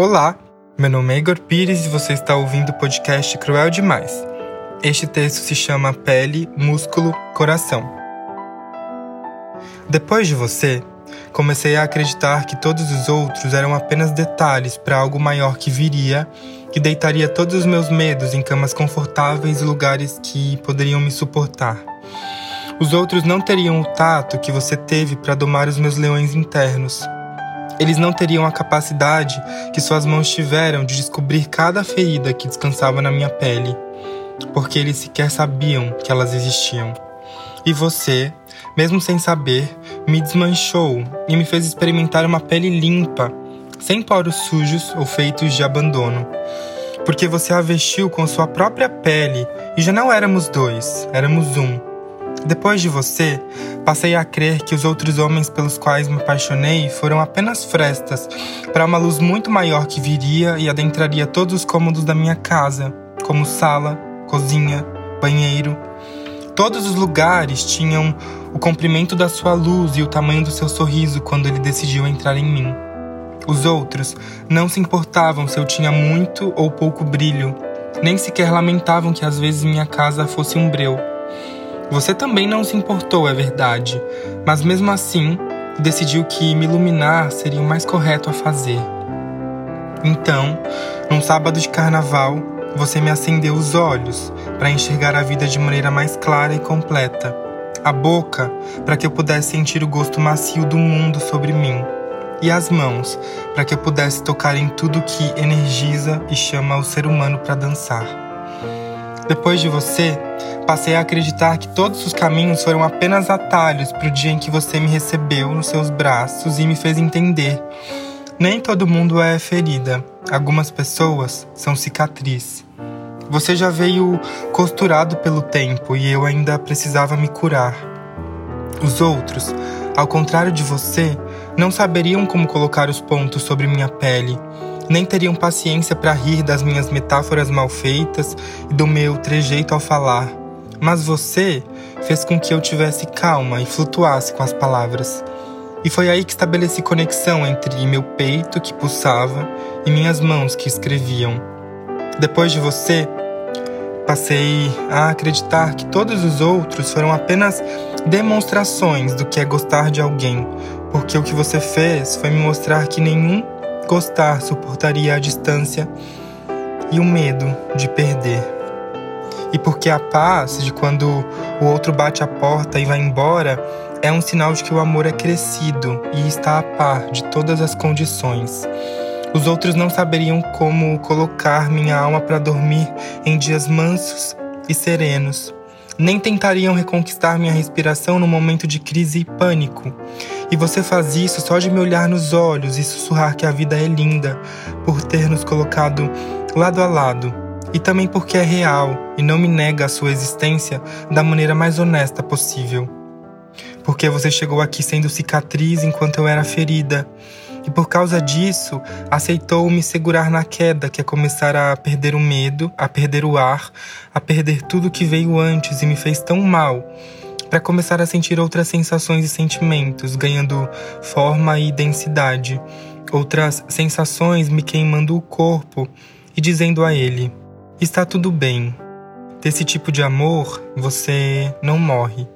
Olá, meu nome é Igor Pires e você está ouvindo o podcast Cruel Demais. Este texto se chama Pele, Músculo, Coração. Depois de você, comecei a acreditar que todos os outros eram apenas detalhes para algo maior que viria, que deitaria todos os meus medos em camas confortáveis e lugares que poderiam me suportar. Os outros não teriam o tato que você teve para domar os meus leões internos eles não teriam a capacidade que suas mãos tiveram de descobrir cada ferida que descansava na minha pele, porque eles sequer sabiam que elas existiam. E você, mesmo sem saber, me desmanchou e me fez experimentar uma pele limpa, sem poros sujos ou feitos de abandono. Porque você a vestiu com sua própria pele e já não éramos dois, éramos um. Depois de você, passei a crer que os outros homens pelos quais me apaixonei foram apenas frestas para uma luz muito maior que viria e adentraria todos os cômodos da minha casa, como sala, cozinha, banheiro. Todos os lugares tinham o comprimento da sua luz e o tamanho do seu sorriso quando ele decidiu entrar em mim. Os outros não se importavam se eu tinha muito ou pouco brilho, nem sequer lamentavam que às vezes minha casa fosse um breu. Você também não se importou, é verdade, mas mesmo assim decidiu que me iluminar seria o mais correto a fazer. Então, num sábado de carnaval, você me acendeu os olhos para enxergar a vida de maneira mais clara e completa, a boca para que eu pudesse sentir o gosto macio do mundo sobre mim, e as mãos para que eu pudesse tocar em tudo que energiza e chama o ser humano para dançar. Depois de você, passei a acreditar que todos os caminhos foram apenas atalhos para o dia em que você me recebeu nos seus braços e me fez entender. Nem todo mundo é ferida, algumas pessoas são cicatriz. Você já veio costurado pelo tempo e eu ainda precisava me curar. Os outros, ao contrário de você, não saberiam como colocar os pontos sobre minha pele, nem teriam paciência para rir das minhas metáforas mal feitas e do meu trejeito ao falar. Mas você fez com que eu tivesse calma e flutuasse com as palavras. E foi aí que estabeleci conexão entre meu peito que pulsava e minhas mãos que escreviam. Depois de você, passei a acreditar que todos os outros foram apenas demonstrações do que é gostar de alguém, porque o que você fez foi me mostrar que nenhum gostar suportaria a distância e o medo de perder e porque a paz de quando o outro bate a porta e vai embora é um sinal de que o amor é crescido e está a par de todas as condições. Os outros não saberiam como colocar minha alma para dormir em dias mansos e serenos. Nem tentariam reconquistar minha respiração no momento de crise e pânico. E você faz isso só de me olhar nos olhos e sussurrar que a vida é linda, por ter nos colocado lado a lado. E também porque é real e não me nega a sua existência da maneira mais honesta possível. Porque você chegou aqui sendo cicatriz enquanto eu era ferida, e por causa disso aceitou me segurar na queda, que é começar a perder o medo, a perder o ar, a perder tudo que veio antes e me fez tão mal, para começar a sentir outras sensações e sentimentos, ganhando forma e densidade, outras sensações me queimando o corpo e dizendo a ele: Está tudo bem. Desse tipo de amor, você não morre.